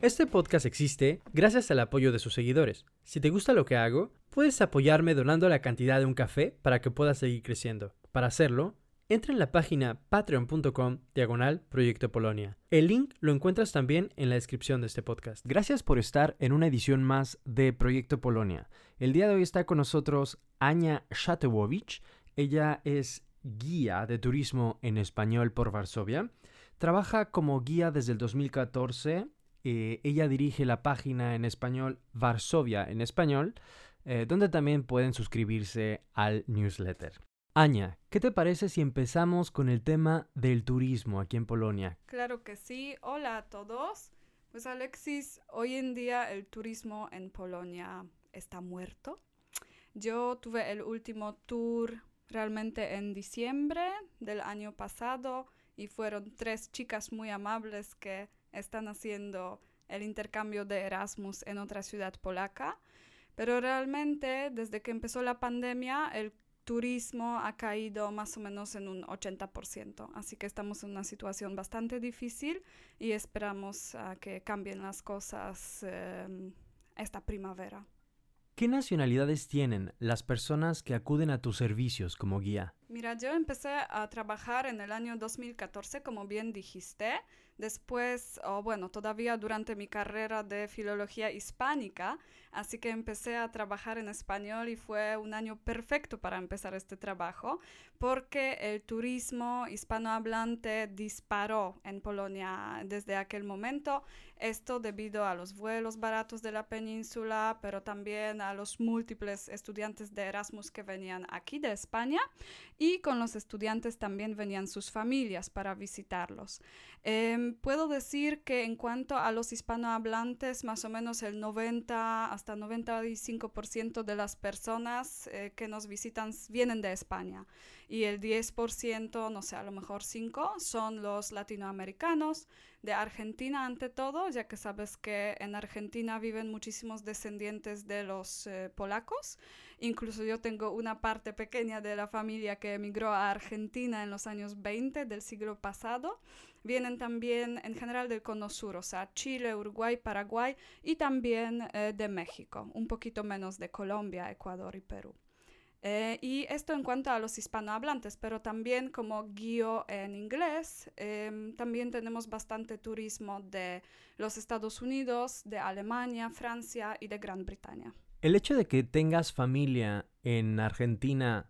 Este podcast existe gracias al apoyo de sus seguidores. Si te gusta lo que hago, puedes apoyarme donando la cantidad de un café para que pueda seguir creciendo. Para hacerlo, entra en la página patreon.com diagonal Proyecto Polonia. El link lo encuentras también en la descripción de este podcast. Gracias por estar en una edición más de Proyecto Polonia. El día de hoy está con nosotros Ania Shatewowicz. Ella es guía de turismo en español por Varsovia. Trabaja como guía desde el 2014 eh, ella dirige la página en español Varsovia en español, eh, donde también pueden suscribirse al newsletter. Aña, ¿qué te parece si empezamos con el tema del turismo aquí en Polonia? Claro que sí. Hola a todos. Pues Alexis, hoy en día el turismo en Polonia está muerto. Yo tuve el último tour realmente en diciembre del año pasado y fueron tres chicas muy amables que están haciendo el intercambio de Erasmus en otra ciudad polaca, pero realmente desde que empezó la pandemia el turismo ha caído más o menos en un 80%, así que estamos en una situación bastante difícil y esperamos a que cambien las cosas em, esta primavera. ¿Qué nacionalidades tienen las personas que acuden a tus servicios como guía? Mira, yo empecé a trabajar en el año 2014, como bien dijiste. Después, o bueno, todavía durante mi carrera de filología hispánica, así que empecé a trabajar en español y fue un año perfecto para empezar este trabajo, porque el turismo hispanohablante disparó en Polonia desde aquel momento. Esto debido a los vuelos baratos de la península, pero también a los múltiples estudiantes de Erasmus que venían aquí de España y con los estudiantes también venían sus familias para visitarlos. Em, puedo decir que en cuanto a los hispanohablantes, más o menos el 90 hasta 95% de las personas eh, que nos visitan vienen de España y el 10%, no sé, a lo mejor 5 son los latinoamericanos, de Argentina ante todo, ya que sabes que en Argentina viven muchísimos descendientes de los eh, polacos. Incluso yo tengo una parte pequeña de la familia que emigró a Argentina en los años 20 del siglo pasado. Vienen también en general del cono sur, o sea, Chile, Uruguay, Paraguay y también eh, de México, un poquito menos de Colombia, Ecuador y Perú. Eh, y esto en cuanto a los hispanohablantes, pero también como guío en inglés, em, también tenemos bastante turismo de los Estados Unidos, de Alemania, Francia y de Gran Bretaña. ¿El hecho de que tengas familia en Argentina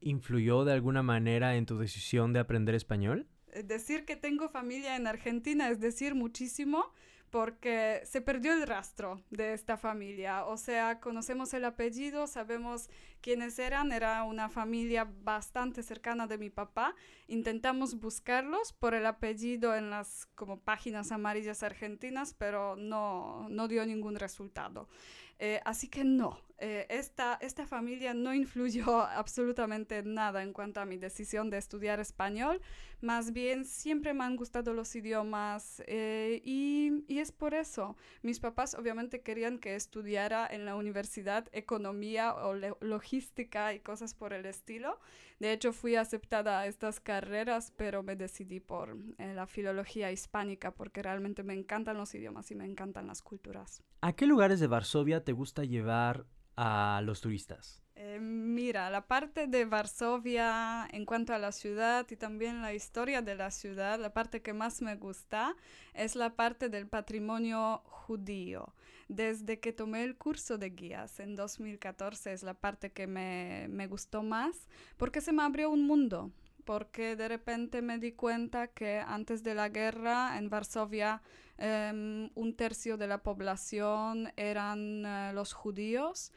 influyó de alguna manera en tu decisión de aprender español? Eh, decir que tengo familia en Argentina es decir muchísimo, porque se perdió el rastro de esta familia. O sea, conocemos el apellido, sabemos quiénes eran, era una familia bastante cercana de mi papá. Intentamos buscarlos por el apellido en las como páginas amarillas argentinas, pero no, no dio ningún resultado. Eh, así que no, eh, esta, esta familia no influyó absolutamente nada en cuanto a mi decisión de estudiar español. Más bien, siempre me han gustado los idiomas eh, y, y, es por eso. Mis papás obviamente querían que estudiara en la universidad economía o logística y cosas por el estilo. De hecho, fui aceptada a estas carreras, pero me decidí por eh, la filología hispánica porque realmente me encantan los idiomas y me encantan las culturas. ¿A qué lugares de Varsovia te gusta llevar a los turistas? Eh, mira, la parte de Varsovia en cuanto a la ciudad y también la historia de la ciudad, la parte que más me gusta es la parte del patrimonio judío. Desde que tomé el curso de guías en 2014 es la parte que me, me gustó más porque se me abrió un mundo porque de repente me di cuenta que antes de la guerra en Varsovia em, un tercio de la población eran eh, los judíos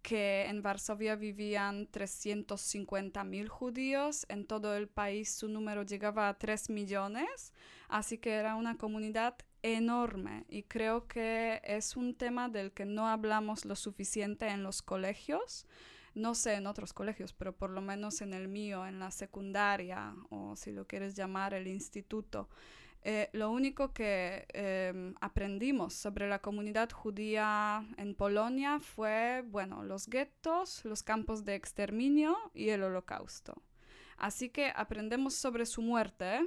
que en Varsovia vivían 350 mil judíos, en todo el país su número llegaba a 3 millones, así que era una comunidad enorme y creo que es un tema del que no hablamos lo suficiente en los colegios. no sé en otros colegios, pero por lo menos en el mío, en la secundaria o si lo quieres llamar el instituto, eh, lo único que em, aprendimos sobre la comunidad judía en Polonia fue, bueno, los guetos, los campos de exterminio y el holocausto. Así que aprendemos sobre su muerte,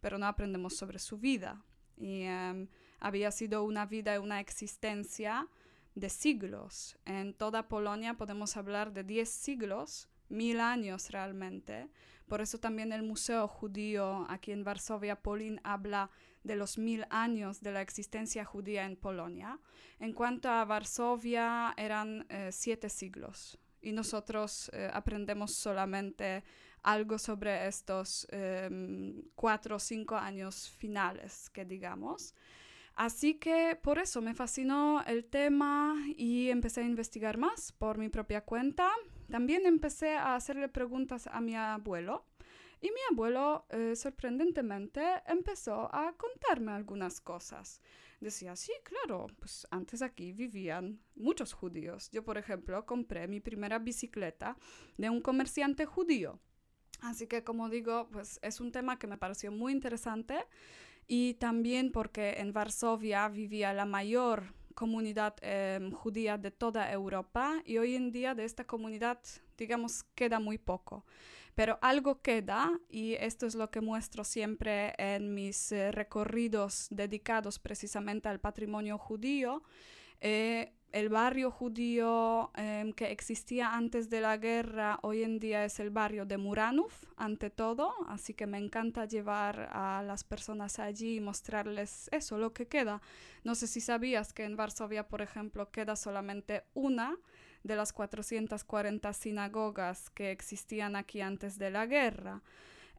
pero no aprendemos sobre su vida. Y em, había sido una vida y una existencia de siglos. En toda Polonia podemos hablar de 10 siglos, mil años realmente. Por eso también el Museo Judío aquí en Varsovia, Polin, habla de los mil años de la existencia judía en Polonia. En cuanto a Varsovia, eran eh, siete siglos. Y nosotros eh, aprendemos solamente algo sobre estos em, cuatro o cinco años finales, que digamos. Así que por eso me fascinó el tema y empecé a investigar más por mi propia cuenta. También empecé a hacerle preguntas a mi abuelo y mi abuelo, eh, sorprendentemente, empezó a contarme algunas cosas. Decía, sí, claro, pues antes aquí vivían muchos judíos. Yo, por ejemplo, compré mi primera bicicleta de un comerciante judío. Así que, como digo, pues es un tema que me pareció muy interesante y también porque en Varsovia vivía la mayor comunidad em, judía de toda Europa y hoy en día de esta comunidad, digamos, queda muy poco. Pero algo queda y esto es lo que muestro siempre en mis eh, recorridos dedicados precisamente al patrimonio judío. Eh, el barrio judío em, que existía antes de la guerra hoy en día es el barrio de Muranov, ante todo, así que me encanta llevar a las personas allí y mostrarles eso, lo que queda. No sé si sabías que en Varsovia, por ejemplo, queda solamente una de las 440 sinagogas que existían aquí antes de la guerra.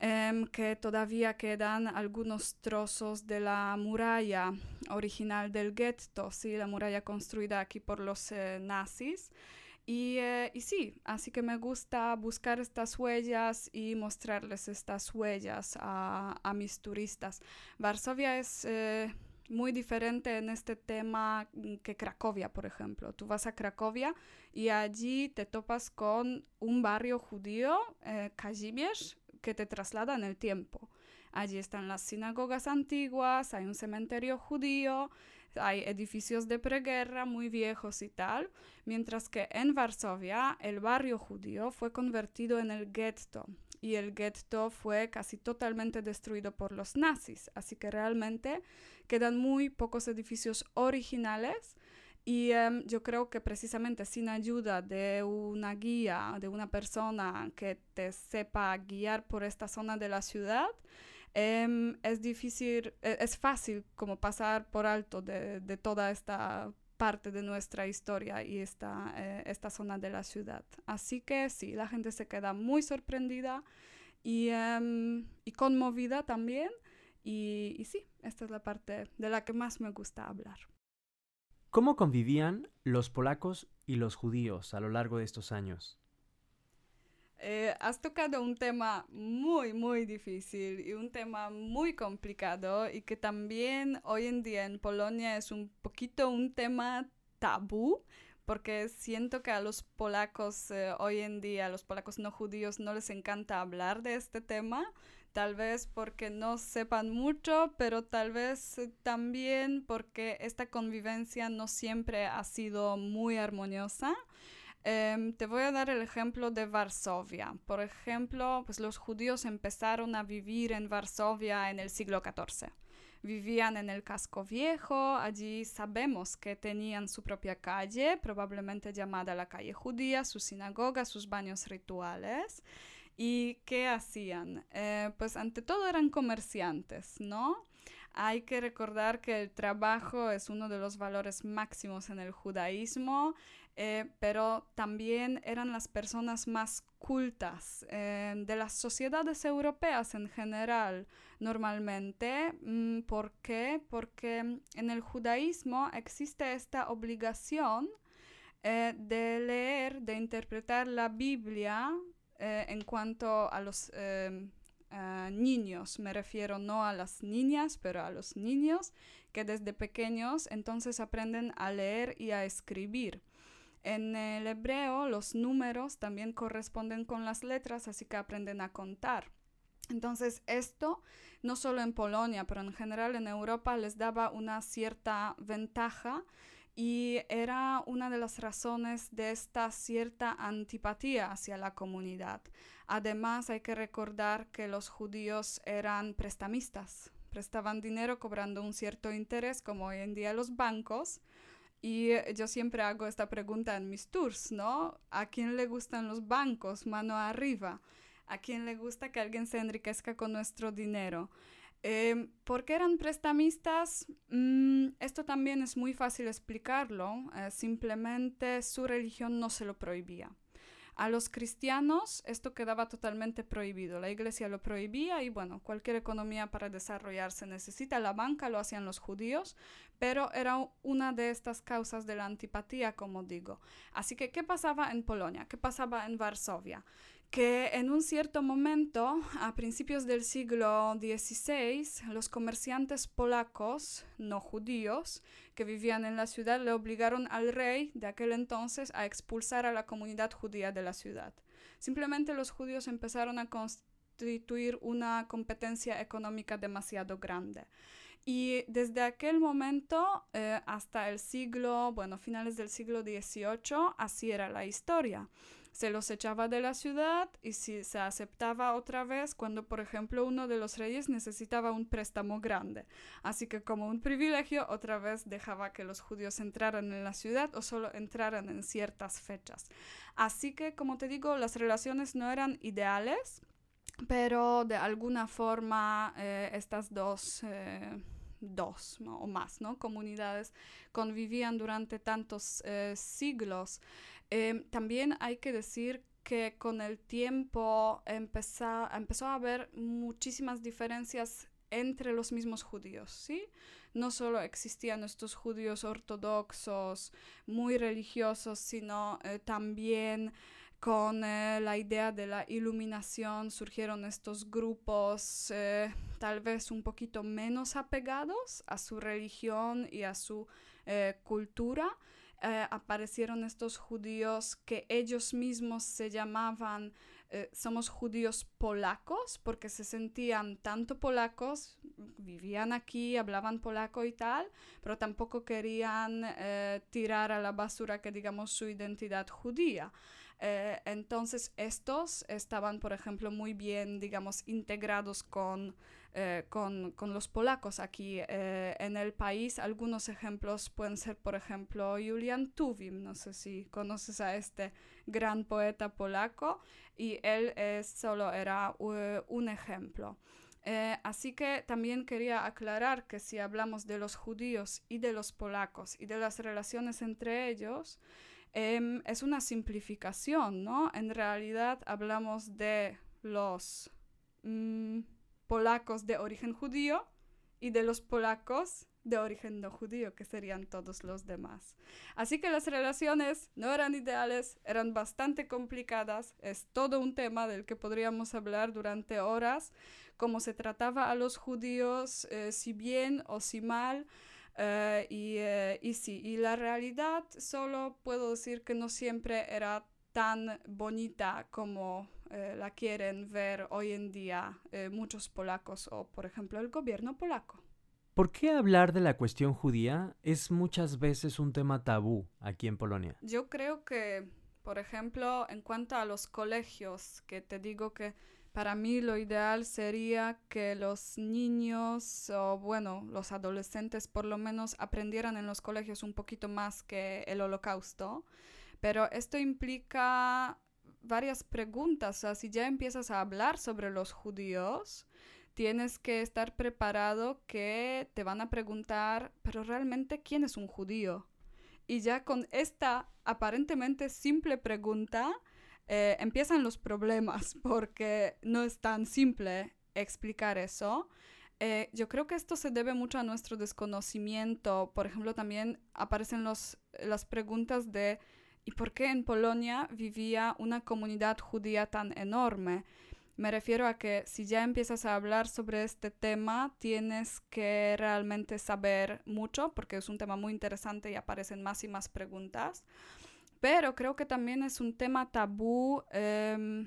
Em, que todavía quedan algunos trozos de la muralla original del ghetto, ¿sí? la muralla construida aquí por los eh, nazis. Y, eh, y, sí, así que me gusta buscar estas huellas y mostrarles estas huellas a, a mis turistas. Varsovia es eh, muy diferente en este tema que Cracovia, por ejemplo. Tú vas a Cracovia y allí te topas con un barrio judío, eh, Kazimierz, que te traslada en el tiempo. Allí están las sinagogas antiguas, hay un cementerio judío, hay edificios de preguerra muy viejos y tal, mientras que en Varsovia el barrio judío fue convertido en el ghetto y el ghetto fue casi totalmente destruido por los nazis, así que realmente quedan muy pocos edificios originales y em, yo creo que precisamente sin ayuda de una guía, de una persona que te sepa guiar por esta zona de la ciudad, em, es difícil, e, es fácil como pasar por alto de, de, toda esta parte de nuestra historia y esta, eh, esta zona de la ciudad. Así que sí, la gente se queda muy sorprendida y, em, y conmovida también. Y, y sí, esta es la parte de la que más me gusta hablar. ¿Cómo convivían los polacos y los judíos a lo largo de estos años? Eh, has tocado un tema muy, muy difícil y un tema muy complicado y que también hoy en día en Polonia es un poquito un tema tabú porque siento que a los polacos eh, hoy en día, a los polacos no judíos, no les encanta hablar de este tema tal vez porque no sepan mucho, pero tal vez eh, también porque esta convivencia no siempre ha sido muy armoniosa. Em, te voy a dar el ejemplo de Varsovia. Por ejemplo, pues los judíos empezaron a vivir en Varsovia en el siglo XIV. Vivían en el casco viejo, allí sabemos que tenían su propia calle, probablemente llamada la calle judía, su sinagoga, sus baños rituales. ¿Y qué hacían? Eh, pues ante todo eran comerciantes, ¿no? Hay que recordar que el trabajo es uno de los valores máximos en el judaísmo, eh, pero también eran las personas más cultas eh, de las sociedades europeas en general, normalmente. Mm, ¿Por qué? Porque en el judaísmo existe esta obligación de leer, de interpretar la Biblia eh, en cuanto a los em, niños, me refiero no a las niñas, pero a los niños que desde pequeños entonces aprenden a leer y a escribir. En el hebreo los números también corresponden con las letras, así que aprenden a contar. Entonces esto no solo en Polonia, pero en general en Europa les daba una cierta ventaja y era una de las razones de esta cierta antipatía hacia la comunidad. Además hay que recordar que los judíos eran prestamistas, prestaban dinero cobrando un cierto interés como hoy en día los bancos. Y yo siempre hago esta pregunta en mis tours, ¿no? ¿A quién le gustan los bancos? Mano arriba. ¿A quién le gusta que alguien se enriquezca con nuestro dinero? Eh, ¿Por qué eran prestamistas? Mm, esto también es muy fácil explicarlo. Eh, simplemente su religión no se lo prohibía. A los cristianos esto quedaba totalmente prohibido. La iglesia lo prohibía y bueno, cualquier economía para desarrollarse necesita la banca, lo hacían los judíos, pero era una de estas causas de la antipatía, como digo. Así que, ¿qué pasaba en Polonia? ¿Qué pasaba en Varsovia? Que en un cierto momento, a principios del siglo XVI, los comerciantes polacos, no judíos, que vivían en la ciudad, le obligaron al rey de aquel entonces a expulsar a la comunidad judía de la ciudad. Simplemente los judíos empezaron a constituir una competencia económica demasiado grande. Y desde aquel momento eh, hasta el siglo, bueno, finales del siglo XVIII, así era la historia se los echaba de la ciudad y si se aceptaba otra vez cuando, por ejemplo, uno de los reyes necesitaba un préstamo grande. Así que como un privilegio, otra vez dejaba que los judíos entraran en la ciudad o solo entraran en ciertas fechas. Así que, como te digo, las relaciones no eran ideales, pero de alguna forma eh, estas dos... Eh, dos o más ¿no? comunidades convivían durante tantos eh, siglos. Em, también hay que decir que con el tiempo empezó, empezó a haber muchísimas diferencias entre los mismos judíos, ¿sí? No solo existían estos judíos ortodoxos, muy religiosos, sino eh, también con eh, la idea de la iluminación surgieron estos grupos eh, tal vez un poquito menos apegados a su religión y a su cultura, eh, aparecieron estos judíos que ellos mismos se llamaban eh, somos judíos polacos porque se sentían tanto polacos, vivían aquí, hablaban polaco y tal, pero tampoco querían eh, tirar a la basura que digamos su identidad judía. entonces estos estaban, por ejemplo, muy bien, digamos, integrados con eh, con, con, los polacos aquí eh, en el país. Algunos ejemplos pueden ser, por ejemplo, Julian Tuwim, no sé si conoces a este gran poeta polaco, y él solo era un ejemplo. Eh, así que también quería aclarar que si hablamos de los judíos y de los polacos y de las relaciones entre ellos, em, es una simplificación, ¿no? En realidad hablamos de los mm, polacos de origen judío y de los polacos de origen no judío, que serían todos los demás. Así que las relaciones no eran ideales, eran bastante complicadas, es todo un tema del que podríamos hablar durante horas, cómo se trataba a los judíos, eh, si bien o si mal, eh, eh, y sí, y la realidad solo puedo decir que no siempre era tan bonita como eh, la quieren ver hoy en día eh, muchos polacos o, por ejemplo, el gobierno polaco. ¿Por qué hablar de la cuestión judía es muchas veces un tema tabú aquí en Polonia? Yo creo que, por ejemplo, en cuanto a los colegios, que te digo que para mí lo ideal sería que los niños o bueno, los adolescentes por lo menos aprendieran en los colegios un poquito más que el holocausto. Pero esto implica varias preguntas. O sea, si ya empiezas a hablar sobre los judíos, tienes que estar preparado que te van a preguntar, pero realmente, ¿quién es un judío? Y ya con esta aparentemente simple pregunta eh, empiezan los problemas porque no es tan simple explicar eso. Eh, yo creo que esto se debe mucho a nuestro desconocimiento. Por ejemplo, también aparecen los, las preguntas de ¿Y por qué en Polonia vivía una comunidad judía tan enorme? Me refiero a que si ya empiezas a hablar sobre este tema, tienes que realmente saber mucho, porque es un tema muy interesante y aparecen más y más preguntas. pero creo que también es un tema tabú em,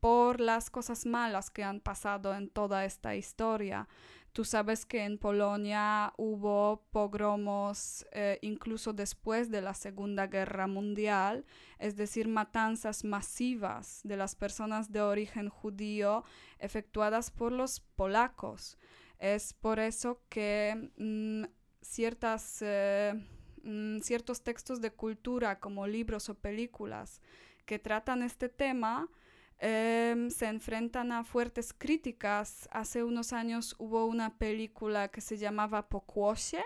por las cosas malas que han pasado en toda esta historia. Tú sabes que en Polonia hubo pogromos eh, incluso después de la Segunda Guerra Mundial, es decir, matanzas masivas de las personas de origen judío efectuadas por los polacos. Es por eso que mm, ciertas, eh, mm, ciertos textos de cultura como libros o películas que tratan este tema Em, se enfrentan a fuertes críticas. Hace unos años hubo una película que se llamaba Pokłosie,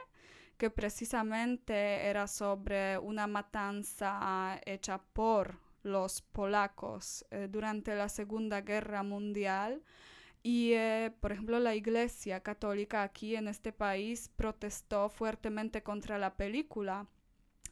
que precisamente era sobre una matanza hecha por los polacos eh, durante la Segunda Guerra Mundial. Y, eh, por ejemplo, la Iglesia Católica aquí en este país protestó fuertemente contra la película.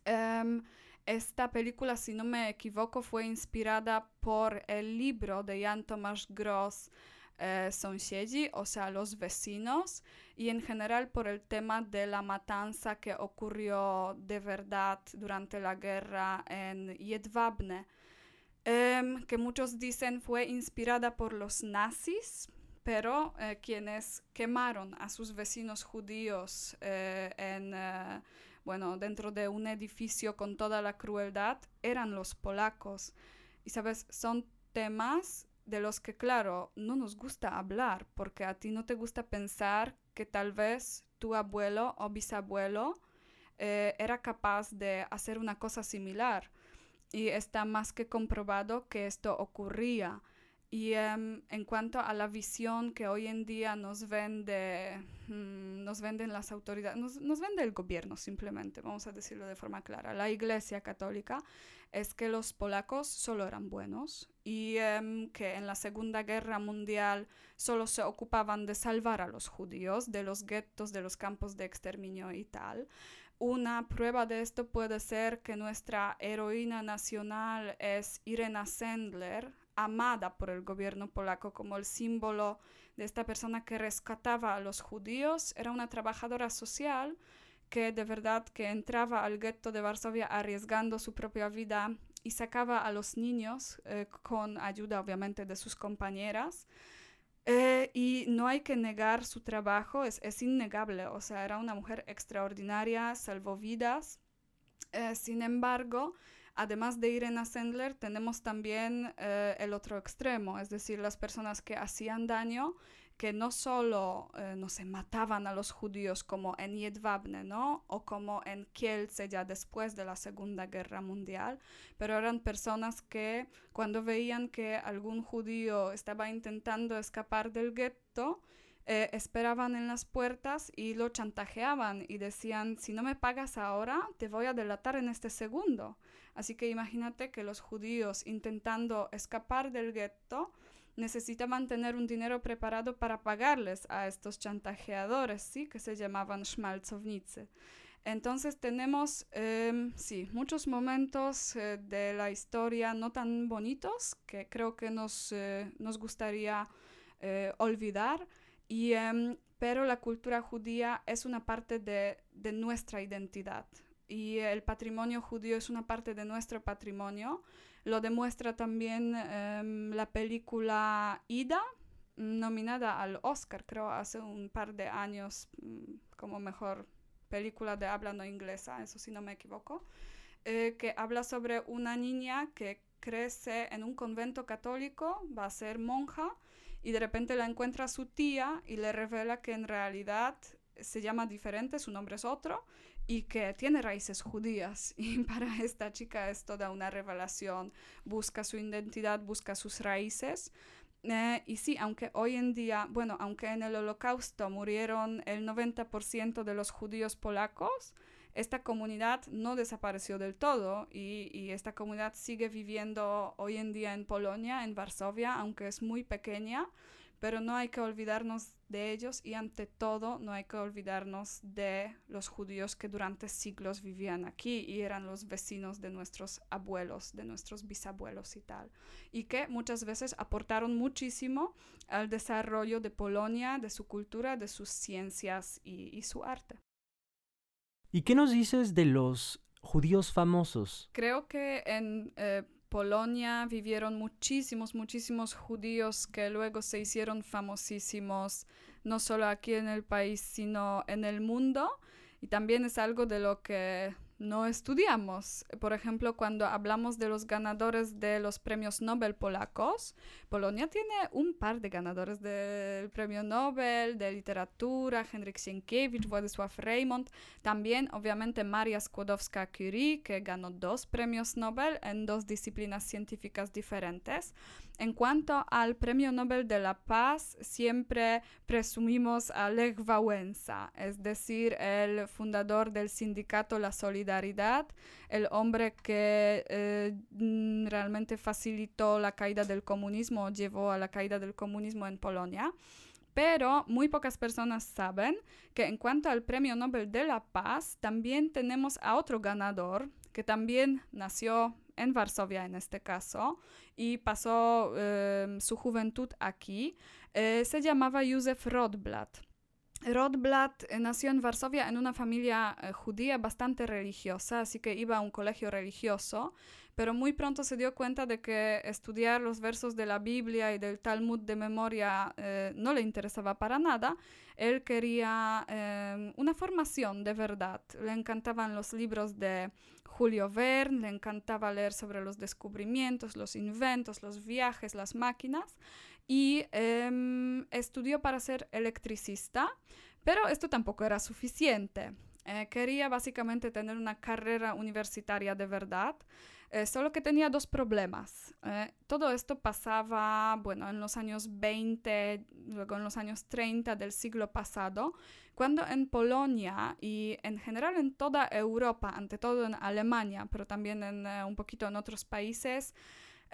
Em, esta película, si no me equivoco, fue inspirada por el libro de Jan Tomasz Gross, eh, Sąsiedzi, o sea, los vecinos, y en general por el tema de la matanza que ocurrió de verdad durante la guerra en Jedwabne, em, que muchos dicen fue inspirada por los nazis, pero eh, quienes quemaron a sus vecinos judíos eh, en bueno, dentro de un edificio con toda la crueldad, eran los polacos. Y sabes, son temas de los que, claro, no nos gusta hablar, porque a ti no te gusta pensar que tal vez tu abuelo o bisabuelo eh, era capaz de hacer una cosa similar. Y está más que comprobado que esto ocurría. Y em, en cuanto a la visión que hoy en día nos vende, mm, nos venden las autoridades, nos, vende el gobierno simplemente, vamos a decirlo de forma clara, la Iglesia Católica, es que los polacos solo eran buenos y em, que en la Segunda Guerra Mundial solo se ocupaban de salvar a los judíos de los guetos, de los campos de exterminio y tal. Una prueba de esto puede ser que nuestra heroína nacional es Irena Sendler, amada por el gobierno polaco como el símbolo de esta persona que rescataba a los judíos. Era una trabajadora social que de verdad que entraba al gueto de Varsovia arriesgando su propia vida y sacaba a los niños eh, con ayuda obviamente de sus compañeras. Eh, y no hay que negar su trabajo, es, es, innegable, o sea, era una mujer extraordinaria, salvó vidas. Eh, sin embargo, Además de Irena Sendler, tenemos también eh, el otro extremo, es decir, las personas que hacían daño, que no solo, eh, no se mataban a los judíos como en Jedwabne, ¿no? O como en Kielce ya después de la Segunda Guerra Mundial, pero eran personas que cuando veían que algún judío estaba intentando escapar del gueto, eh, esperaban en las puertas y lo chantajeaban y decían, si no me pagas ahora, te voy a delatar en este segundo. Así que imagínate que los judíos intentando escapar del gueto necesitaban tener un dinero preparado para pagarles a estos chantajeadores, ¿sí? que se llamaban Schmalzownicy. Entonces tenemos, em, sí, muchos momentos eh, de la historia no tan bonitos que creo que nos, eh, nos gustaría olvidar, y, em, pero la cultura judía es una parte de, de nuestra identidad y el patrimonio judío es una parte de nuestro patrimonio. Lo demuestra también em, la película Ida, nominada al Oscar, creo, hace un par de años mm, como mejor película de habla no inglesa, eso si no me equivoco, eh, que habla sobre una niña que crece en un convento católico, va a ser monja, y de repente la encuentra su tía y le revela que en realidad se llama diferente, su nombre es otro, y que tiene raíces judías. Y para esta chica es toda una revelación. Busca su identidad, busca sus raíces. Eh, y sí, aunque hoy en día, bueno, aunque en el holocausto murieron el 90% de los judíos polacos, esta comunidad no desapareció del todo y, esta comunidad sigue viviendo hoy en día en Polonia, en Varsovia, aunque es muy pequeña pero no hay que olvidarnos de ellos y ante todo no hay que olvidarnos de los judíos que durante siglos vivían aquí y eran los vecinos de nuestros abuelos, de nuestros bisabuelos y tal, y que muchas veces aportaron muchísimo al desarrollo de Polonia, de su cultura, de sus ciencias y su arte. ¿Y qué nos dices de los judíos famosos? Creo que en eh, Polonia vivieron muchísimos, muchísimos judíos que luego se hicieron famosísimos, no solo aquí en el país, sino en el mundo. Y también es algo de lo que no estudiamos. Por ejemplo, cuando hablamos de los ganadores de los premios Nobel polacos, Polonia tiene un par de ganadores del premio Nobel de literatura, Henryk Sienkiewicz, Władysław Reymont, también obviamente Maria Skłodowska-Curie, que ganó dos premios Nobel en dos disciplinas científicas diferentes. En cuanto al Premio Nobel de la Paz, siempre presumimos a Lech Wałęsa, es decir, el fundador del sindicato La Solidaridad, el hombre que eh, mm, realmente facilitó la caída del comunismo, llevó a la caída del comunismo en Polonia. Pero muy pocas personas saben que en cuanto al Premio Nobel de la Paz, también tenemos a otro ganador que también nació en Varsovia en este caso, y pasó em, su juventud aquí, eh, se llamaba Józef Rodblat. Rodblat eh, nació en Varsovia en una familia eh, judía bastante religiosa, así que iba a un colegio religioso, pero muy pronto se dio cuenta de que estudiar los versos de la Biblia y del Talmud de memoria no le interesaba para nada. Él quería em, una formación de verdad. Le encantaban los libros de Julio Verne, le encantaba leer sobre los descubrimientos, los inventos, los viajes, las máquinas y em, estudió para ser electricista, pero esto tampoco era suficiente. Eh, quería básicamente tener una carrera universitaria de verdad, eh, solo que tenía dos problemas. Eh, todo esto pasaba, bueno, en los años 20, luego en los años 30 del siglo pasado, cuando en Polonia y en general en toda Europa, ante todo en Alemania, pero también en eh, un poquito en otros países,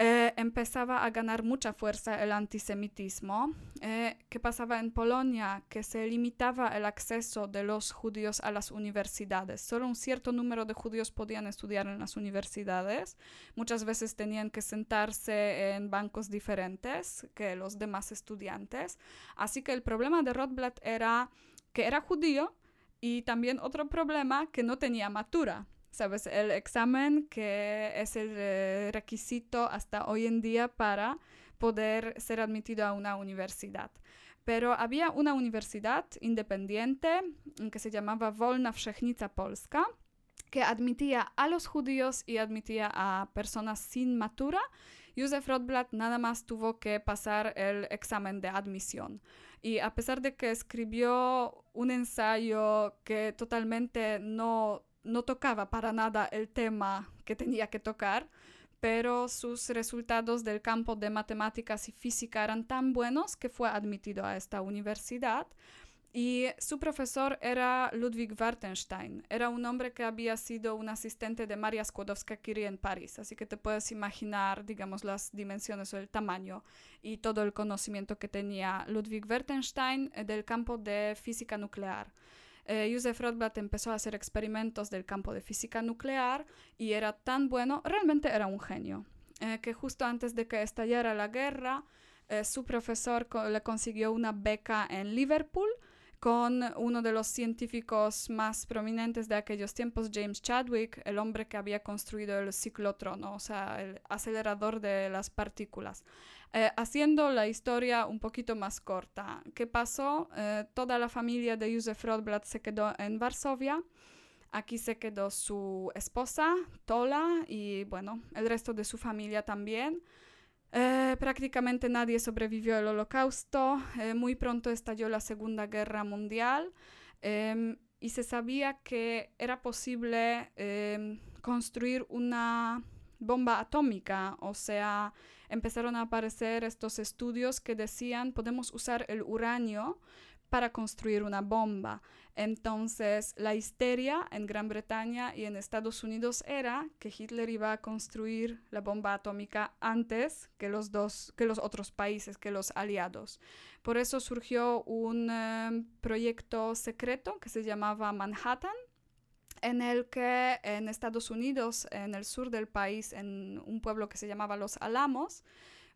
eh, empezaba a ganar mucha fuerza el antisemitismo. Eh, ¿Qué pasaba en Polonia? Que se limitaba el acceso de los judíos a las universidades. Solo un cierto número de judíos podían estudiar en las universidades. Muchas veces tenían que sentarse en bancos diferentes que los demás estudiantes. Así que el problema de Rothblatt era que era judío y también otro problema que no tenía matura. ¿Sabes? El examen que es el eh, requisito hasta hoy en día para poder ser admitido a una universidad. Pero había una universidad independiente que se llamaba Wolna Wszechnica Polska, que admitía a los judíos y admitía a personas sin matura. Józef Rothblatt nada más tuvo que pasar el examen de admisión. Y a pesar de que escribió un ensayo que totalmente no, no tocaba para nada el tema que tenía que tocar, pero sus resultados del campo de matemáticas y física eran tan buenos que fue admitido a esta universidad. Y su profesor era Ludwig Wartenstein. Era un hombre que había sido un asistente de Maria Skłodowska-Curie en París. Así que te puedes imaginar, digamos, las dimensiones o el tamaño y todo el conocimiento que tenía Ludwig Wartenstein eh, del campo de física nuclear. Eh, Joseph Rothblatt empezó a hacer experimentos del campo de física nuclear y era tan bueno, realmente era un genio, eh, que justo antes de que estallara la guerra, su profesor le consiguió una beca en Liverpool con uno de los científicos más prominentes de aquellos tiempos, James Chadwick, el hombre que había construido el ciclotrón, o sea, el acelerador de las partículas. Eh, haciendo la historia un poquito más corta, ¿qué pasó? Eh, toda la familia de Józef Rothblatt se quedó en Varsovia. Aquí se quedó su esposa, Tola, y bueno, el resto de su familia también. Eh, prácticamente nadie sobrevivió al holocausto. Eh, muy pronto estalló la Segunda Guerra Mundial em, y se sabía que era posible em, construir una bomba atómica, o sea, empezaron a aparecer estos estudios que decían podemos usar el uranio para construir una bomba. Entonces, la histeria en Gran Bretaña y en Estados Unidos era que Hitler iba a construir la bomba atómica antes que los dos, que los otros países, que los aliados. Por eso surgió un em, proyecto secreto que se llamaba Manhattan, en el que en Estados Unidos, en el sur del país, en un pueblo que se llamaba Los Alamos,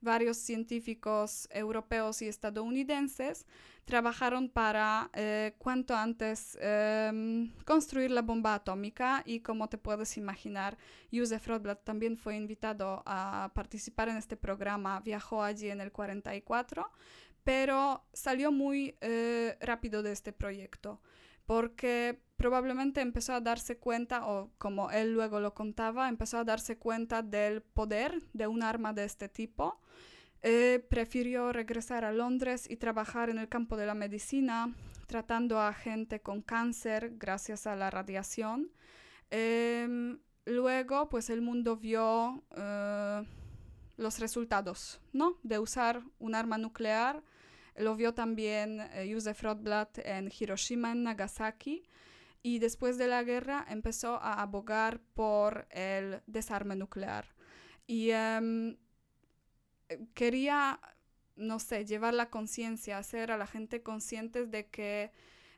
varios científicos europeos y estadounidenses trabajaron para eh, cuanto antes em, construir la bomba atómica y como te puedes imaginar, Joseph Rotblat también fue invitado a participar en este programa, viajó allí en el 44, pero salió muy eh, rápido de este proyecto porque probablemente empezó a darse cuenta, o como él luego lo contaba, empezó a darse cuenta del poder de un arma de este tipo eh, prefirió regresar a Londres y trabajar en el campo de la medicina, tratando a gente con cáncer gracias a la radiación. Em, luego, pues el mundo vio eh, los resultados, ¿no? De usar un arma nuclear. Lo vio también eh, Joseph Rotblat en Hiroshima, en Nagasaki. Y después de la guerra empezó a abogar por el desarme nuclear. Y em, quería, no sé, llevar la conciencia, hacer a la gente conscientes de que,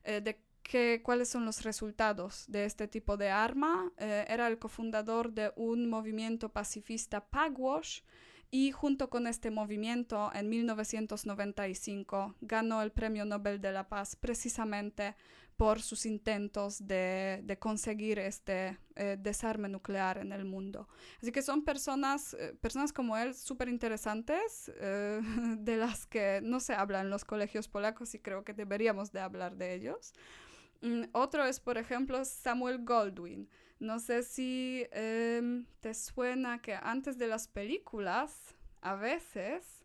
eh, de que, cuáles son los resultados de este tipo de arma. Eh, era el cofundador de un movimiento pacifista Pagwash y junto con este movimiento en 1995 ganó el Premio Nobel de la Paz precisamente por sus intentos de, de conseguir este eh, desarme nuclear en el mundo. Así que son personas, eh, personas como él súper interesantes, eh, de las que no se habla en los colegios polacos y creo que deberíamos de hablar de ellos. Mm, otro es, por ejemplo, Samuel Goldwyn. No sé si em, te suena que antes de las películas, a veces,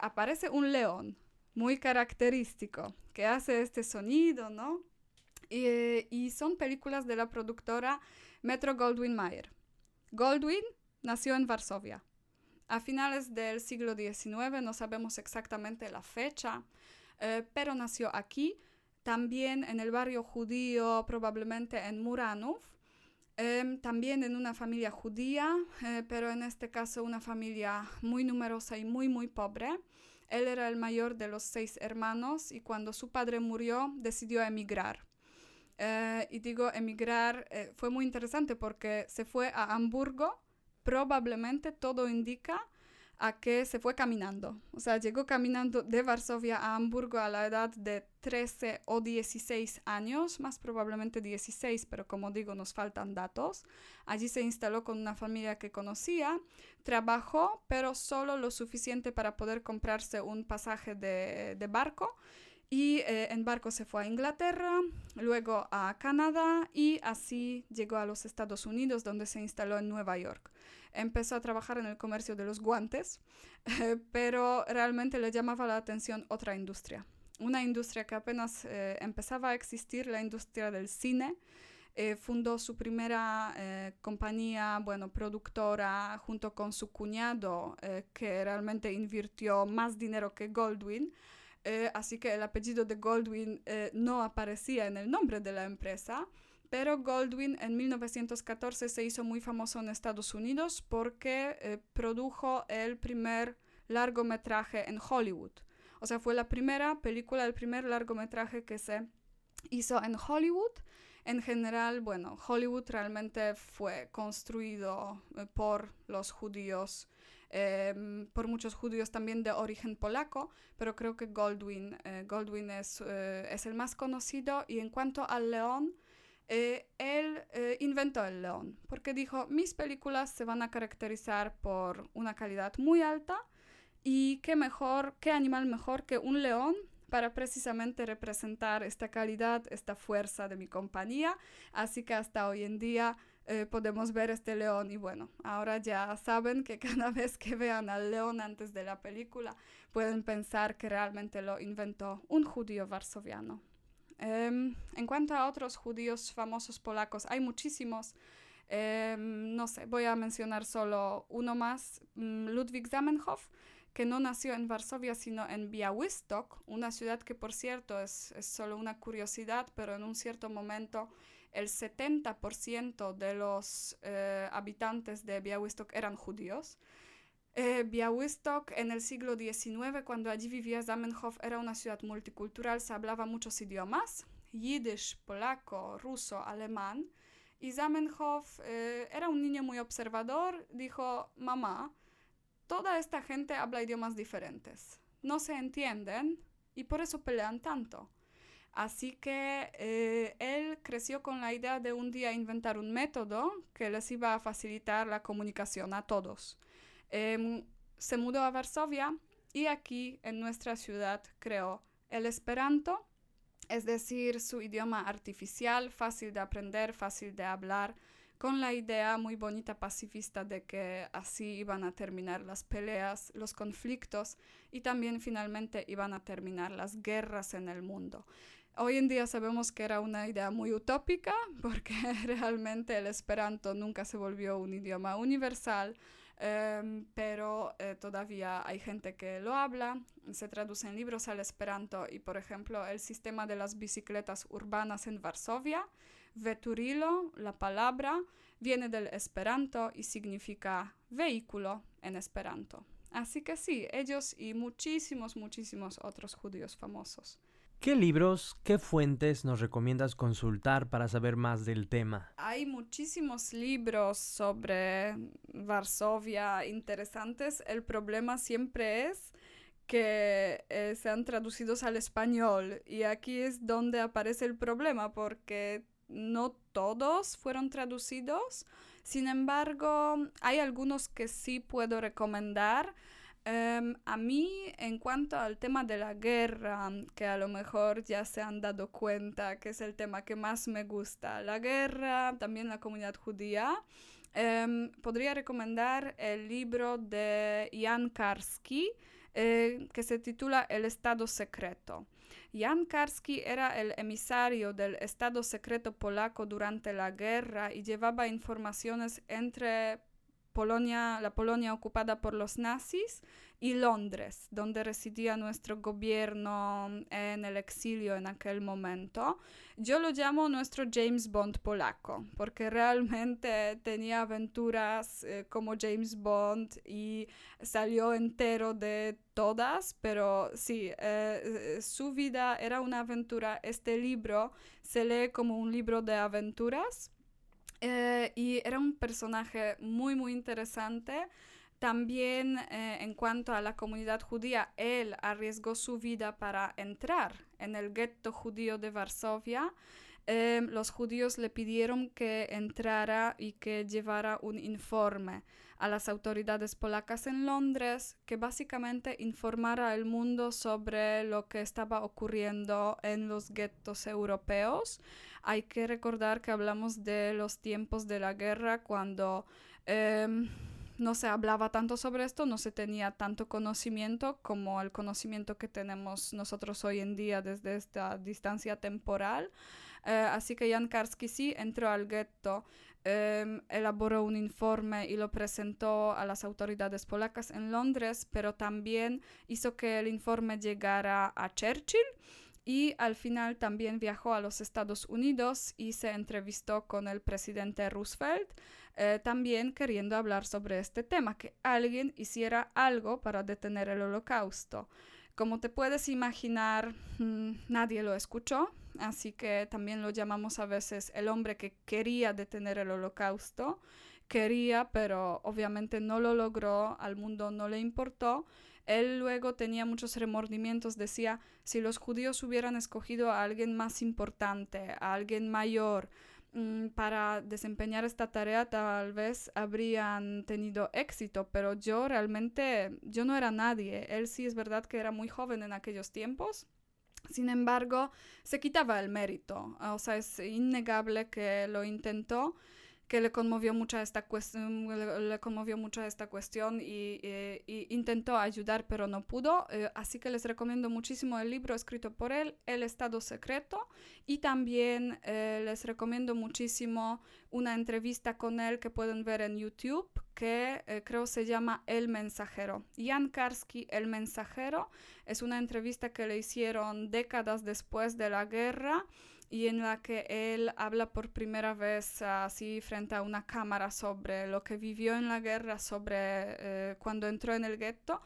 aparece un león muy característico, que hace este sonido, ¿no? Y, son películas de la productora Metro Goldwyn Mayer. Goldwyn nació en Varsovia. A finales del siglo XIX, no sabemos exactamente la fecha, eh, pero nació aquí, también en el barrio judío, probablemente en Muranov, em, también en una familia judía, eh, pero en este caso una familia muy numerosa y muy, muy pobre. Él era el mayor de los seis hermanos y cuando su padre murió decidió emigrar. Eh, y digo, emigrar eh, fue muy interesante porque se fue a Hamburgo, probablemente todo indica a que se fue caminando. O sea, llegó caminando de Varsovia a Hamburgo a la edad de 13 o 16 años, más probablemente 16, pero como digo, nos faltan datos. Allí se instaló con una familia que conocía, trabajó, pero solo lo suficiente para poder comprarse un pasaje de, de barco. Y eh, en barco se fue a Inglaterra, luego a Canadá y así llegó a los Estados Unidos, donde se instaló en Nueva York empezó a trabajar en el comercio de los guantes, pero realmente le llamaba la atención otra industria. Una industria que apenas eh, empezaba a existir, la industria del cine. Eh, fundó su primera eh, compañía, bueno, productora, junto con su cuñado, que realmente invirtió más dinero que Goldwyn. Así que el apellido de Goldwyn no aparecía en el nombre de la empresa, pero Goldwyn en 1914 se hizo muy famoso en Estados Unidos porque eh, produjo el primer largometraje en Hollywood. O sea, fue la primera película, el primer largometraje que se hizo en Hollywood. En general, bueno, Hollywood realmente fue construido eh, por los judíos, em, por muchos judíos también de origen polaco, pero creo que Goldwyn, eh, Goldwyn es, es el más conocido. Y en cuanto al león, eh, él eh, inventó el león, porque dijo, mis películas se van a caracterizar por una calidad muy alta y qué mejor, qué animal mejor que un león para precisamente representar esta calidad, esta fuerza de mi compañía. Así que hasta hoy en día eh, podemos ver este león y bueno, ahora ya saben que cada vez que vean al león antes de la película pueden pensar que realmente lo inventó un judío varsoviano. Em, en cuanto a otros judíos famosos polacos, hay muchísimos. Em, no sé, voy a mencionar solo uno más, mm, Ludwig Zamenhof, que no nació en Varsovia, sino en Białystok, una ciudad que por cierto es, es solo una curiosidad, pero en un cierto momento el 70% de los eh, habitantes de Białystok eran judíos. Eh, Białystok en el siglo XIX, cuando allí vivía Zamenhof, era una ciudad multicultural, se hablaba muchos idiomas, yiddish, polaco, ruso, alemán. Y Zamenhof eh, era un niño muy observador, dijo, mamá, toda esta gente habla idiomas diferentes, no se entienden y por eso pelean tanto. Así que eh, él creció con la idea de un día inventar un método que les iba a facilitar la comunicación a todos. Em, se mudó a Varsovia y aquí en nuestra ciudad creó el Esperanto, es decir, su idioma artificial, fácil de aprender, fácil de hablar, con la idea muy bonita pacifista de que así iban a terminar las peleas, los conflictos y también finalmente iban a terminar las guerras en el mundo. Hoy en día sabemos que era una idea muy utópica porque realmente el esperanto nunca se volvió un idioma universal, em, pero eh, todavía hay gente que lo habla, se traduce en libros al esperanto y por ejemplo el sistema de las bicicletas urbanas en Varsovia Veturilo, la palabra, viene del esperanto y significa vehículo en esperanto. Así que sí, ellos y muchísimos, muchísimos otros judíos famosos. ¿Qué libros, qué fuentes nos recomiendas consultar para saber más del tema? Hay muchísimos libros sobre Varsovia interesantes. El problema siempre es que eh, traducidos al español y aquí es donde aparece el problema porque no todos fueron traducidos. Sin embargo, hay algunos que sí puedo recomendar. Em, a mí, en cuanto al tema de la guerra, que a lo mejor ya se han dado cuenta que es el tema que más me gusta, la guerra, también la comunidad judía, em, podría recomendar el libro de Jan Karski, eh, que se titula El Estado Secreto. Jan Karski era el emisario del Estado secreto polaco durante la guerra y llevaba informaciones entre Polonia, la Polonia ocupada por los nazis y Londres, donde residía nuestro gobierno en el exilio en aquel momento. Yo lo llamo nuestro James Bond polaco, porque realmente tenía aventuras eh, como James Bond y salió entero de todas, pero sí, eh, su vida era una aventura. Este libro se lee como un libro de aventuras. Eh, y era un personaje muy, muy interesante. También eh, en cuanto a la comunidad judía, él arriesgó su vida para entrar en el gueto judío de Varsovia. Em, los judíos le pidieron que entrara y que llevara un informe a las autoridades polacas en Londres que básicamente informara al mundo sobre lo que estaba ocurriendo en los guetos europeos. Hay que recordar que hablamos de los tiempos de la guerra cuando... Em, no se hablaba tanto sobre esto, no se tenía tanto conocimiento como el conocimiento que tenemos nosotros hoy en día desde esta distancia temporal. Eh, así que Jan Karski sí entró al gueto, em, elaboró un informe y lo presentó a las autoridades polacas en Londres, pero también hizo que el informe llegara a Churchill y al final también viajó a los Estados Unidos y se entrevistó con el presidente Roosevelt, eh, también queriendo hablar sobre este tema, que alguien hiciera algo para detener el holocausto. Como te puedes imaginar, mm, nadie lo escuchó, así que también lo llamamos a veces el hombre que quería detener el holocausto. Quería, pero obviamente no lo logró, al mundo no le importó. Él luego tenía muchos remordimientos, decía, si los judíos hubieran escogido a alguien más importante, a alguien mayor, para desempeñar esta tarea tal vez habrían tenido éxito, pero yo realmente, yo no era nadie. Él sí es verdad que era muy joven en aquellos tiempos. Sin embargo, se quitaba el mérito. O sea, es innegable que lo intentó que le conmovió mucho esta cuestión, le, conmovió mucho esta cuestión y, intentó ayudar pero no pudo. Eh, así que les recomiendo muchísimo el libro escrito por él, El Estado Secreto, y también eh, les recomiendo muchísimo una entrevista con él que pueden ver en YouTube que eh, creo se llama El Mensajero. Jan Karski, El Mensajero, es una entrevista que le hicieron décadas después de la guerra y en la que él habla por primera vez así frente a una cámara sobre lo que vivió en la guerra, sobre eh, cuando entró en el gueto.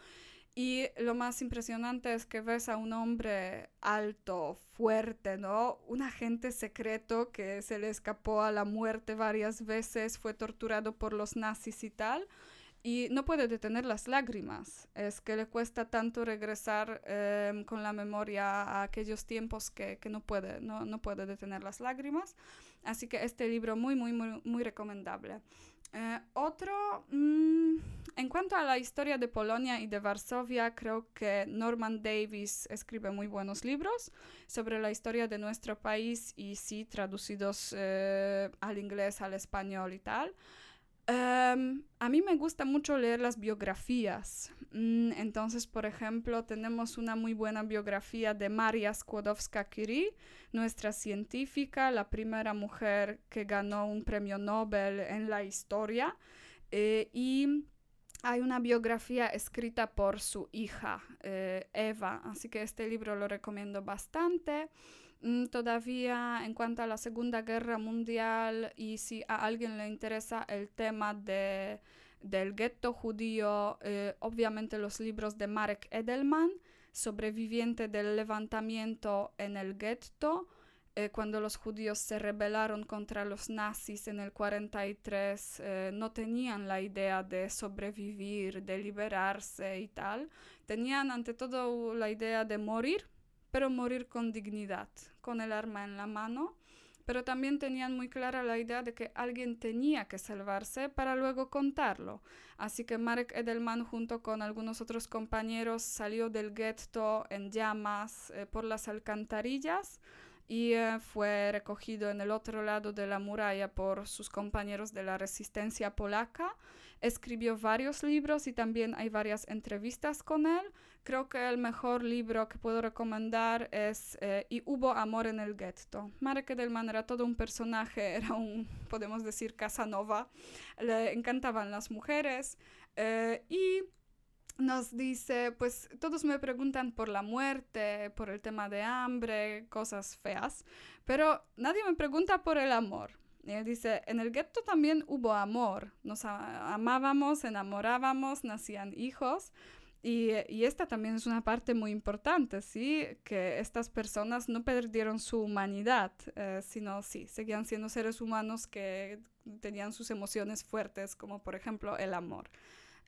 Y lo más impresionante es que ves a un hombre alto, fuerte, ¿no? Un agente secreto que se le escapó a la muerte varias veces, fue torturado por los nazis y tal. Y no puede detener las lágrimas. Es que le cuesta tanto regresar em, con la memoria a aquellos tiempos que, que no, puede, no, no, puede detener las lágrimas. Así que este libro muy, muy, muy, muy recomendable. Eh, otro, mm, en cuanto a la historia de Polonia y de Varsovia, creo que Norman Davis escribe muy buenos libros sobre la historia de nuestro país y sí, traducidos eh, al inglés, al español y tal. Em, a mí me gusta mucho leer las biografías. Mm, entonces, por ejemplo, tenemos una muy buena biografía de Maria Skłodowska-Curie, nuestra científica, la primera mujer que ganó un premio Nobel en la historia. Eh, y hay una biografía escrita por su hija, eh, Eva, así que este libro lo recomiendo bastante. Mm, todavía en cuanto a la Segunda Guerra Mundial y si a alguien le interesa el tema de, del gueto judío, eh, obviamente los libros de Marek Edelman, sobreviviente del levantamiento en el gueto, eh, cuando los judíos se rebelaron contra los nazis en el 43, eh, no tenían la idea de sobrevivir, de liberarse y tal. Tenían ante todo la idea de morir pero morir con dignidad, con el arma en la mano. Pero también tenían muy clara la idea de que alguien tenía que salvarse para luego contarlo. Así que Marek Edelman junto con algunos otros compañeros salió del gueto en llamas eh, por las alcantarillas y eh, fue recogido en el otro lado de la muralla por sus compañeros de la resistencia polaca. Escribió varios libros y también hay varias entrevistas con él. Creo que el mejor libro que puedo recomendar es eh, Y hubo amor en el gueto. Marek Edelman era todo un personaje, era un, podemos decir, Casanova. Le encantaban las mujeres eh, y nos dice, pues todos me preguntan por la muerte, por el tema de hambre, cosas feas, pero nadie me pregunta por el amor. Y él dice, en el gueto también hubo amor, nos amábamos, enamorábamos, nacían hijos. Y, esta también es una parte muy importante, ¿sí? Que estas personas no perdieron su humanidad, eh, sino sí, seguían siendo seres humanos que tenían sus emociones fuertes, como por ejemplo el amor.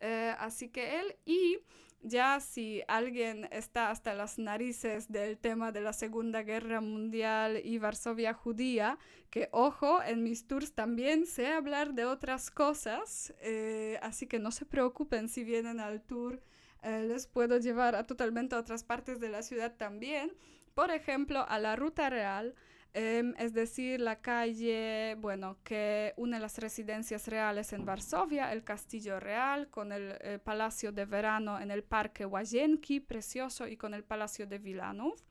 Eh, así que él y ya si alguien está hasta las narices del tema de la Segunda Guerra Mundial y Varsovia judía, que ojo, en mis tours también sé hablar de otras cosas, eh, así que no se preocupen si vienen al tour, eh, les puedo llevar a totalmente a otras partes de la ciudad también, por ejemplo, a la Ruta Real, Em, es decir, la calle, bueno, que une las residencias reales en Varsovia, el Castillo Real, con el eh, Palacio de Verano en el Parque Łazienki, precioso, y con el Palacio de Wilanów.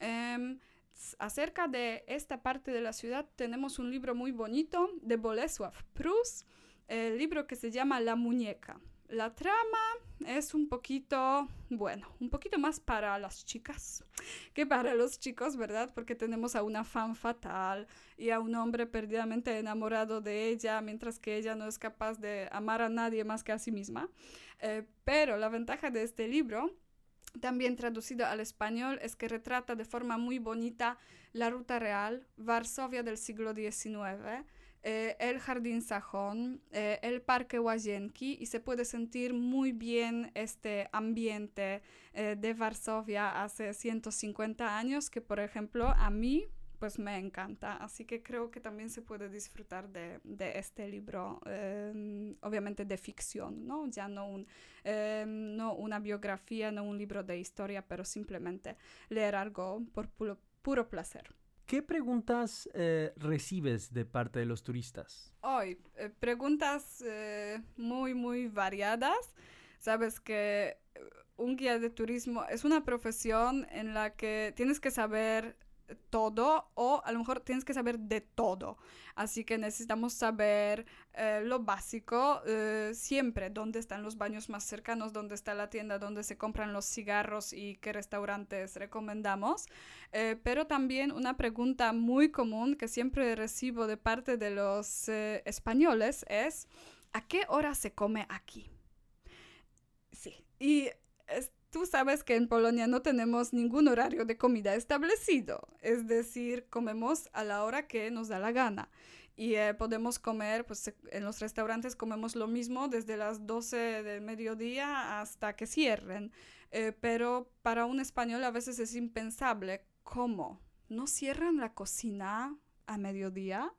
Em, acerca de esta parte de la ciudad tenemos un libro muy bonito de Bolesław Prus, el libro que se llama La muñeca. La trama es un poquito, bueno, un poquito más para las chicas que para los chicos, ¿verdad? Porque tenemos a una fan fatal y a un hombre perdidamente enamorado de ella, mientras que ella no es capaz de amar a nadie más que a sí misma. Eh, pero la ventaja de este libro también traducido al español es que retrata de forma muy bonita la ruta real, Varsovia del siglo XIX, el Jardín Sajón, eh, el Parque Łazienki y se puede sentir muy bien este ambiente eh, de Varsovia hace 150 años que por ejemplo a mí pues me encanta, así que creo que también se puede disfrutar de, de este libro, em, obviamente de ficción, ¿no? Ya no, un, em, no una biografía, no un libro de historia, pero simplemente leer algo por puro placer. ¿Qué preguntas eh, recibes de parte de los turistas? Hoy, eh, preguntas eh, muy, muy variadas. Sabes que un guía de turismo es una profesión en la que tienes que saber todo o a lo mejor tienes que saber de todo. Así que necesitamos saber eh, lo básico, eh, siempre dónde están los baños más cercanos, dónde está la tienda, dónde se compran los cigarros y qué restaurantes recomendamos. Eh, pero también una pregunta muy común que siempre recibo de parte de los españoles es, ¿a qué hora se come aquí? Sí, y Tú sabes que en Polonia no tenemos ningún horario de comida establecido, es decir, comemos a la hora que nos da la gana. y eh, podemos comer, pues en los restaurantes comemos lo mismo desde las 12 del mediodía hasta que cierren. Eh, pero para un español a veces es impensable. ¿Cómo? ¿No cierran la cocina a mediodía?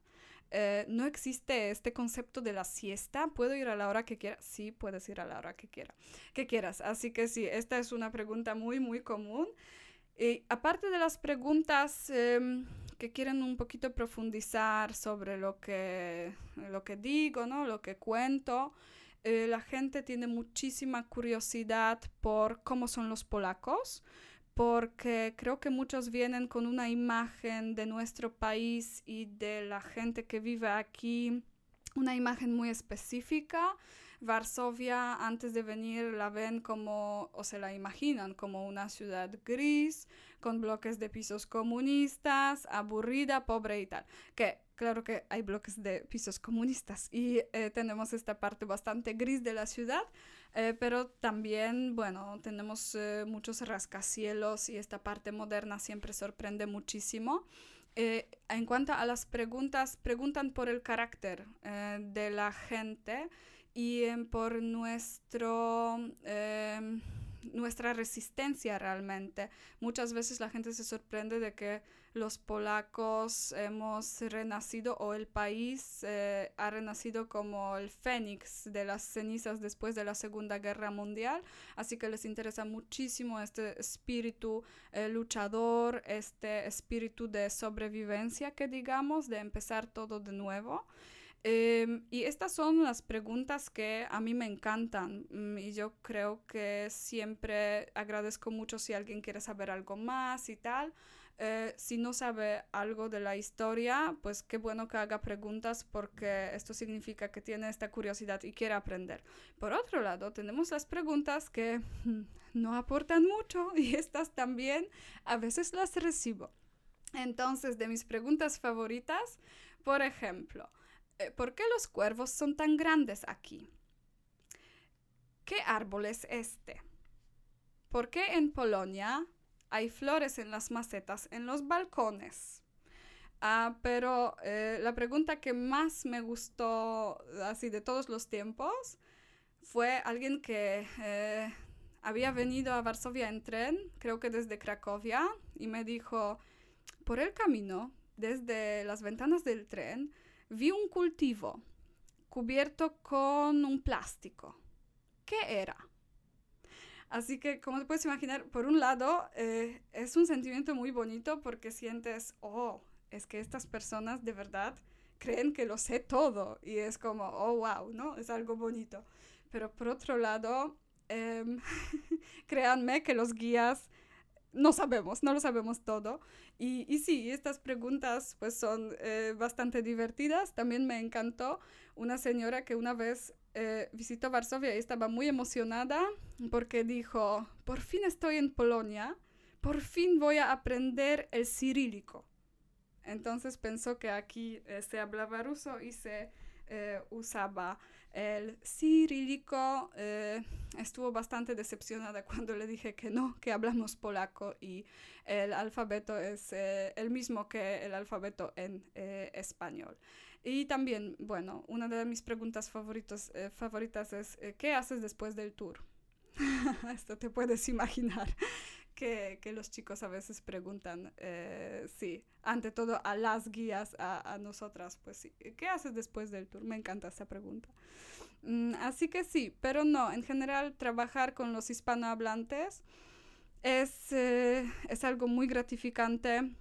Eh, no existe este concepto de la siesta. ¿Puedo ir a la hora que quiera? Sí, puedes ir a la hora que quiera, que quieras. Así que sí, esta es una pregunta muy, muy común. Y aparte de las preguntas em, que quieren un poquito profundizar sobre lo que, lo que digo, ¿no? lo que cuento, eh, la gente tiene muchísima curiosidad por cómo son los polacos, porque creo que muchos vienen con una imagen de nuestro país y de la gente que vive aquí, una imagen muy específica. Varsovia antes de venir la ven como, o se la imaginan como una ciudad gris, con bloques de pisos comunistas, aburrida, pobre y tal. Que claro que hay bloques de pisos comunistas y eh, tenemos esta parte bastante gris de la ciudad, eh, pero también, bueno, tenemos eh, muchos rascacielos y esta parte moderna siempre sorprende muchísimo. en cuanto a las preguntas, preguntan por el carácter de la gente y por nuestro, em, nuestra resistencia realmente. Muchas veces la gente se sorprende de que los polacos hemos renacido o el país eh, ha renacido como el fénix de las cenizas después de la Segunda Guerra Mundial. Así que les interesa muchísimo este espíritu eh, luchador, este espíritu de sobrevivencia que digamos, de empezar todo de nuevo. Em, y estas son las preguntas que a mí me encantan mm, y yo creo que siempre agradezco mucho si alguien quiere saber algo más y tal. Eh, si no sabe algo de la historia, pues qué bueno que haga preguntas porque esto significa que tiene esta curiosidad y quiere aprender. Por otro lado, tenemos las preguntas que no aportan mucho y estas también a veces las recibo. Entonces, de mis preguntas favoritas, por ejemplo, ¿por qué los cuervos son tan grandes aquí? ¿Qué árbol es este? ¿Por qué en Polonia hay flores en las macetas en los balcones? Ah, pero eh, la pregunta que más me gustó así de todos los tiempos fue alguien que eh, había venido a Varsovia en tren, creo que desde Cracovia, y me dijo, por el camino, desde las ventanas del tren, vi un cultivo cubierto con un plástico. ¿Qué era? Así que, como te puedes imaginar, por un lado, eh, es un sentimiento muy bonito porque sientes, oh, es que estas personas de verdad creen que lo sé todo y es como, oh, wow, ¿no? Es algo bonito. Pero por otro lado, em, créanme que los guías no sabemos, no lo sabemos todo. Y, y sí, estas preguntas pues son eh, bastante divertidas. También me encantó una señora que una vez eh, visitó Varsovia y estaba muy emocionada porque dijo, por fin estoy en Polonia, por fin voy a aprender el cirílico. Entonces pensó que aquí eh, se hablaba ruso y se usaba el cirílico eh, estuvo bastante decepcionada cuando le dije que no, que hablamos polaco y el alfabeto es eh, el mismo que el alfabeto en eh, español. Y también, bueno, una de mis preguntas favoritos, favoritas es, ¿qué haces después del tour? Esto te puedes imaginar que, los chicos a veces preguntan, sí, ante todo a las guías, a, a, nosotras, pues sí, ¿qué haces después del tour? Me encanta esa pregunta. Mm, así que sí, pero no, en general trabajar con los hispanohablantes es, eh, es algo muy gratificante.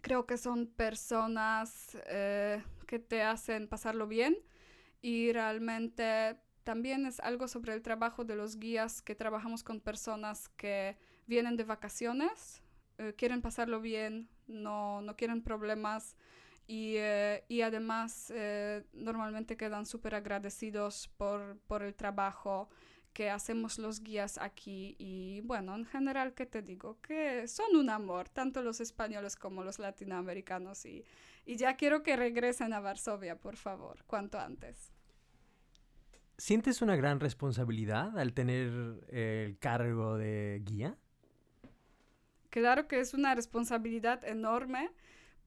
Creo que son personas eh, que te hacen pasarlo bien y realmente también es algo sobre el trabajo de los guías que trabajamos con personas que vienen de vacaciones, eh, quieren pasarlo bien, no, no quieren problemas y, eh, y además eh, normalmente quedan súper agradecidos por, por el trabajo que hacemos los guías aquí y bueno, en general, ¿qué te digo? Que son un amor, tanto los españoles como los latinoamericanos y, y ya quiero que regresen a Varsovia, por favor, cuanto antes. ¿Sientes una gran responsabilidad al tener el cargo de guía? Claro que es una responsabilidad enorme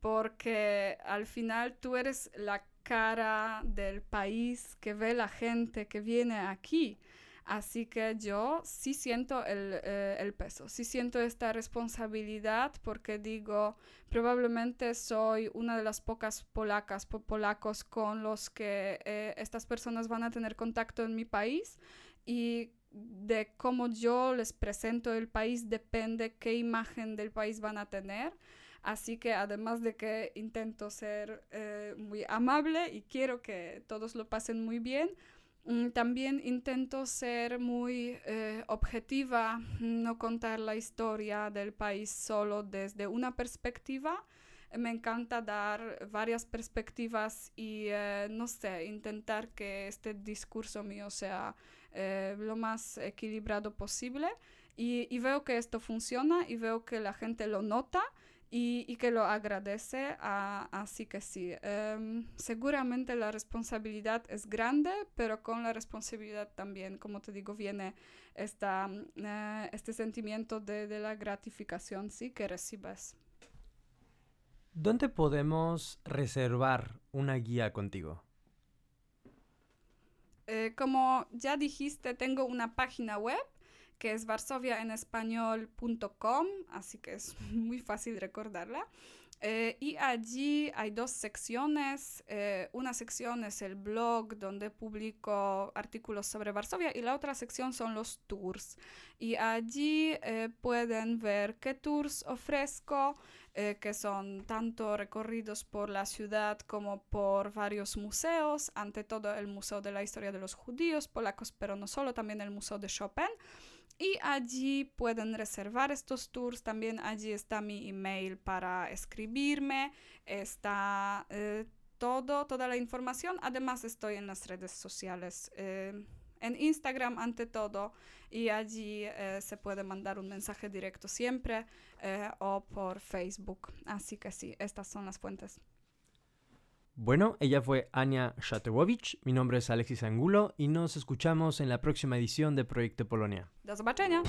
porque al final tú eres la cara del país que ve la gente que viene aquí. Así que yo sí siento el, eh, el, peso, sí siento esta responsabilidad porque digo, probablemente soy una de las pocas polacas, polacos con los que eh, estas personas van a tener contacto en mi país y de cómo yo les presento el país depende qué imagen del país van a tener. Así que además de que intento ser eh, muy amable y quiero que todos lo pasen muy bien, mm, también intento ser muy eh, objetiva, no contar la historia del país solo desde una perspectiva. Me encanta dar varias perspectivas y, eh, no sé, intentar que este discurso mío sea lo más equilibrado posible. Y, veo que esto funciona y veo que la gente lo nota y, que lo agradece. así que sí, em, seguramente la responsabilidad es grande, pero con la responsabilidad también, como te digo, viene esta, eh, este sentimiento de, de la gratificación sí, que recibes. ¿Dónde podemos reservar una guía contigo? Eh, como ya dijiste, tengo una página web que es varsoviaenespañol.com, así que es muy fácil recordarla. Eh, y allí hay dos secciones. Eh, una sección es el blog donde publico artículos sobre Varsovia y la otra sección son los tours. Y allí eh, pueden ver qué tours ofrezco, que son tanto recorridos por la ciudad como por varios museos, ante todo el Museo de la Historia de los Judíos polacos, pero no solo, también el Museo de Chopin. Y allí pueden reservar estos tours. También allí está mi email para escribirme. Está eh, todo, toda la información. Además estoy en las redes sociales. Eh, en Instagram ante todo y allí eh, se puede mandar un mensaje directo siempre o por Facebook. Así que sí, estas son las fuentes. Bueno, ella fue Ania Shatewowicz, mi nombre es Alexis Angulo y nos escuchamos en la próxima edición de Proyecto Polonia. Do zobaczenia!